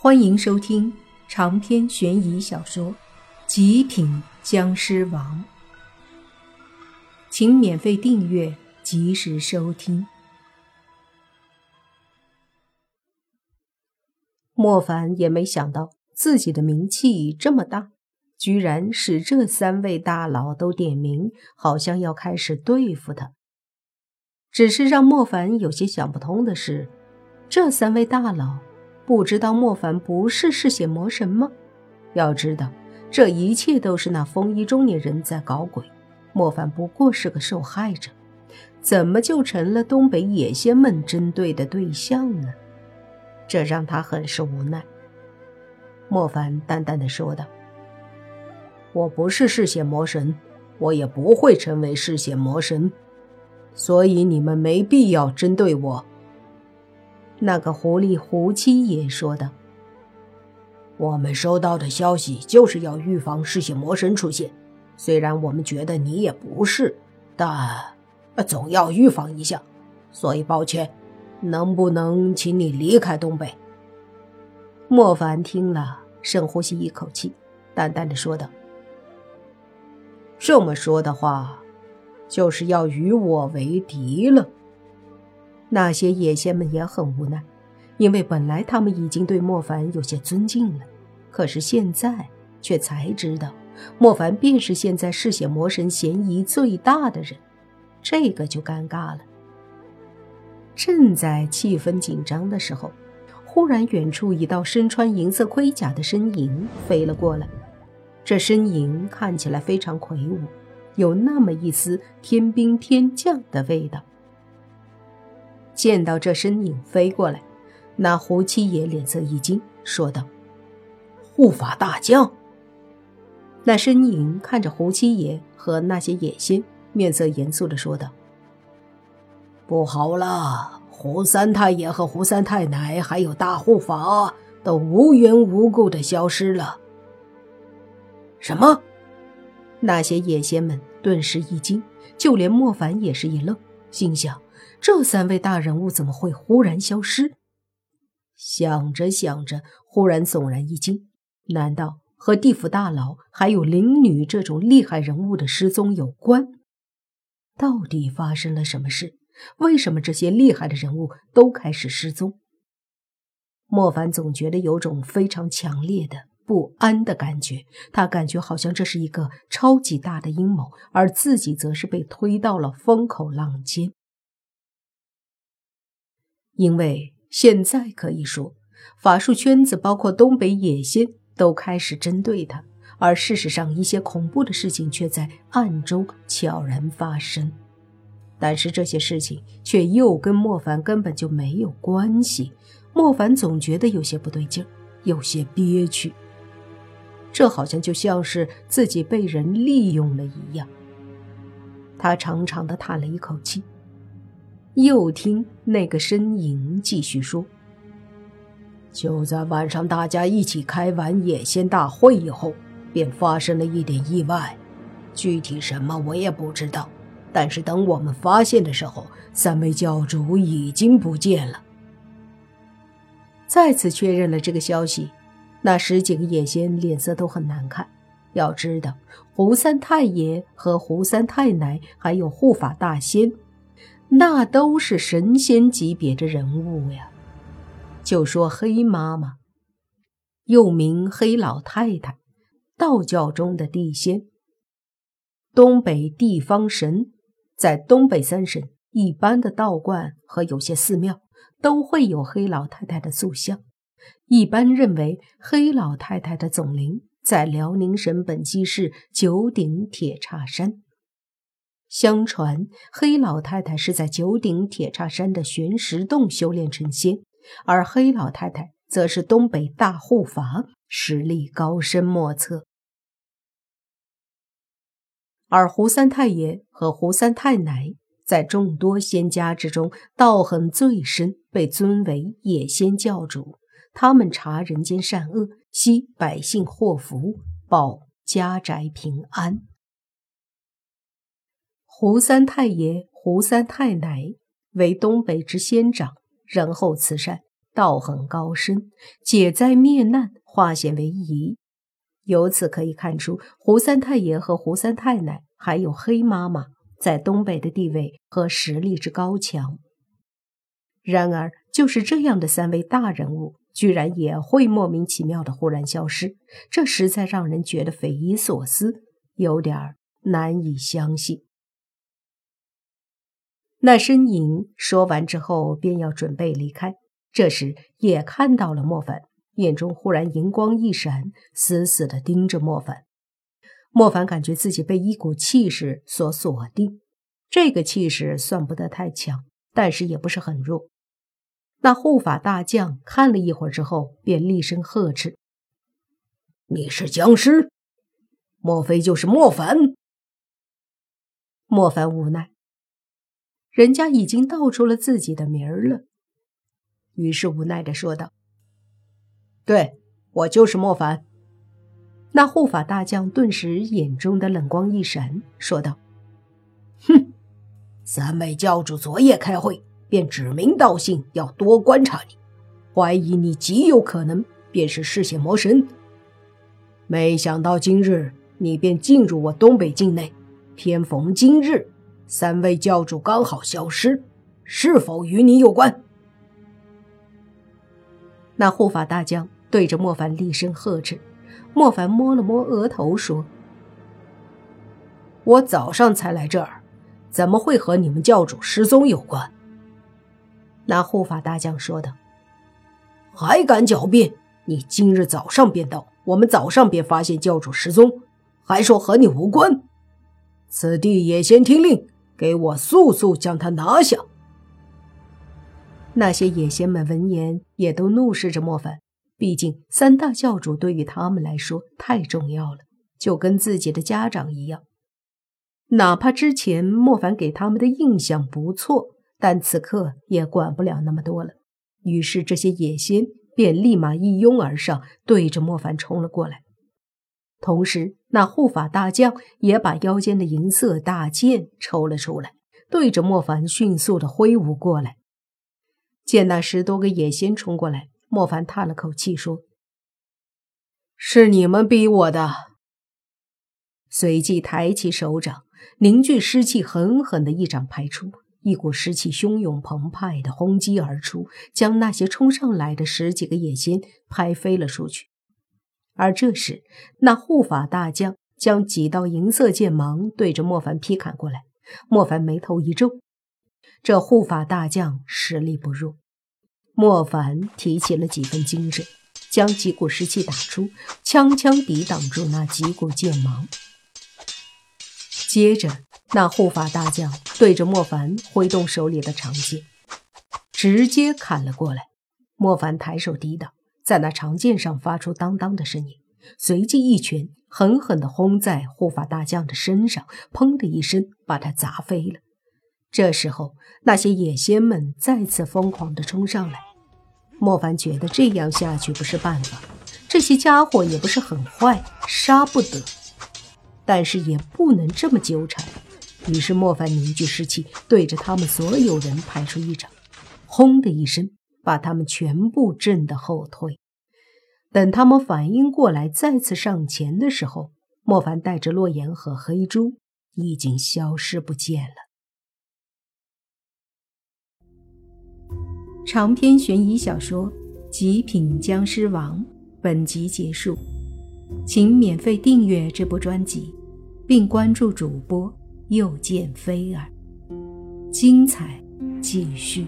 欢迎收听长篇悬疑小说《极品僵尸王》，请免费订阅，及时收听。莫凡也没想到自己的名气这么大，居然使这三位大佬都点名，好像要开始对付他。只是让莫凡有些想不通的是，这三位大佬。不知道莫凡不是嗜血魔神吗？要知道，这一切都是那风衣中年人在搞鬼，莫凡不过是个受害者，怎么就成了东北野仙们针对的对象呢？这让他很是无奈。莫凡淡淡的说道：“我不是嗜血魔神，我也不会成为嗜血魔神，所以你们没必要针对我。”那个狐狸胡七爷说道：“我们收到的消息就是要预防嗜血魔神出现。虽然我们觉得你也不是，但总要预防一下。所以抱歉，能不能请你离开东北？”莫凡听了，深呼吸一口气，淡淡的说道：“这么说的话，就是要与我为敌了。”那些野仙们也很无奈，因为本来他们已经对莫凡有些尊敬了，可是现在却才知道，莫凡便是现在嗜血魔神嫌疑最大的人，这个就尴尬了。正在气氛紧张的时候，忽然远处一道身穿银色盔甲的身影飞了过来，这身影看起来非常魁梧，有那么一丝天兵天将的味道。见到这身影飞过来，那胡七爷脸色一惊，说道：“护法大将。”那身影看着胡七爷和那些野仙，面色严肃的说道：“不好了，胡三太爷和胡三太奶还有大护法都无缘无故的消失了。”什么？那些野仙们顿时一惊，就连莫凡也是一愣，心想。这三位大人物怎么会忽然消失？想着想着，忽然悚然一惊：难道和地府大佬还有灵女这种厉害人物的失踪有关？到底发生了什么事？为什么这些厉害的人物都开始失踪？莫凡总觉得有种非常强烈的不安的感觉，他感觉好像这是一个超级大的阴谋，而自己则是被推到了风口浪尖。因为现在可以说，法术圈子包括东北野仙都开始针对他，而事实上，一些恐怖的事情却在暗中悄然发生。但是这些事情却又跟莫凡根本就没有关系。莫凡总觉得有些不对劲儿，有些憋屈。这好像就像是自己被人利用了一样。他长长的叹了一口气。又听那个身影继续说：“就在晚上，大家一起开完野仙大会以后，便发生了一点意外，具体什么我也不知道。但是等我们发现的时候，三位教主已经不见了。”再次确认了这个消息，那十几个野仙脸色都很难看。要知道，胡三太爷和胡三太奶，还有护法大仙。那都是神仙级别的人物呀！就说黑妈妈，又名黑老太太，道教中的地仙，东北地方神，在东北三省一般的道观和有些寺庙都会有黑老太太的塑像。一般认为，黑老太太的总灵在辽宁省本溪市九鼎铁叉山。相传，黑老太太是在九鼎铁叉山的玄石洞修炼成仙，而黑老太太则是东北大护法，实力高深莫测。而胡三太爷和胡三太奶在众多仙家之中道行最深，被尊为野仙教主。他们查人间善恶，惜百姓祸福，保家宅平安。胡三太爷、胡三太奶为东北之仙长，仁厚慈善，道行高深，解灾灭难，化险为夷。由此可以看出，胡三太爷和胡三太奶，还有黑妈妈在东北的地位和实力之高强。然而，就是这样的三位大人物，居然也会莫名其妙的忽然消失，这实在让人觉得匪夷所思，有点难以相信。那身影说完之后，便要准备离开。这时也看到了莫凡，眼中忽然银光一闪，死死地盯着莫凡。莫凡感觉自己被一股气势所锁定，这个气势算不得太强，但是也不是很弱。那护法大将看了一会儿之后，便厉声呵斥：“你是僵尸？莫非就是莫凡？”莫凡无奈。人家已经道出了自己的名儿了，于是无奈的说道：“对我就是莫凡。”那护法大将顿时眼中的冷光一闪，说道：“哼，三位教主昨夜开会，便指名道姓要多观察你，怀疑你极有可能便是嗜血魔神。没想到今日你便进入我东北境内，偏逢今日。”三位教主刚好消失，是否与你有关？那护法大将对着莫凡厉声呵斥。莫凡摸了摸额头，说：“我早上才来这儿，怎么会和你们教主失踪有关？”那护法大将说道：“还敢狡辩！你今日早上便到，我们早上便发现教主失踪，还说和你无关。此地也先听令。”给我速速将他拿下！那些野仙们闻言也都怒视着莫凡，毕竟三大教主对于他们来说太重要了，就跟自己的家长一样。哪怕之前莫凡给他们的印象不错，但此刻也管不了那么多了。于是这些野仙便立马一拥而上，对着莫凡冲了过来。同时，那护法大将也把腰间的银色大剑抽了出来，对着莫凡迅速的挥舞过来。见那十多个野仙冲过来，莫凡叹了口气说：“是你们逼我的。”随即抬起手掌，凝聚湿气，狠狠的一掌拍出，一股湿气汹涌澎湃的轰击而出，将那些冲上来的十几个野仙拍飞了出去。而这时，那护法大将将几道银色剑芒对着莫凡劈砍过来。莫凡眉头一皱，这护法大将实力不弱。莫凡提起了几分精神，将几股湿气打出，枪枪抵挡住那几股剑芒。接着，那护法大将对着莫凡挥动手里的长剑，直接砍了过来。莫凡抬手抵挡。在那长剑上发出当当的声音，随即一拳狠狠地轰在护法大将的身上，砰的一声把他砸飞了。这时候，那些野仙们再次疯狂地冲上来。莫凡觉得这样下去不是办法，这些家伙也不是很坏，杀不得，但是也不能这么纠缠。于是，莫凡凝聚士气，对着他们所有人拍出一掌，轰的一声。把他们全部震得后退。等他们反应过来，再次上前的时候，莫凡带着洛言和黑猪已经消失不见了。长篇悬疑小说《极品僵尸王》本集结束，请免费订阅这部专辑，并关注主播又见菲儿，精彩继续。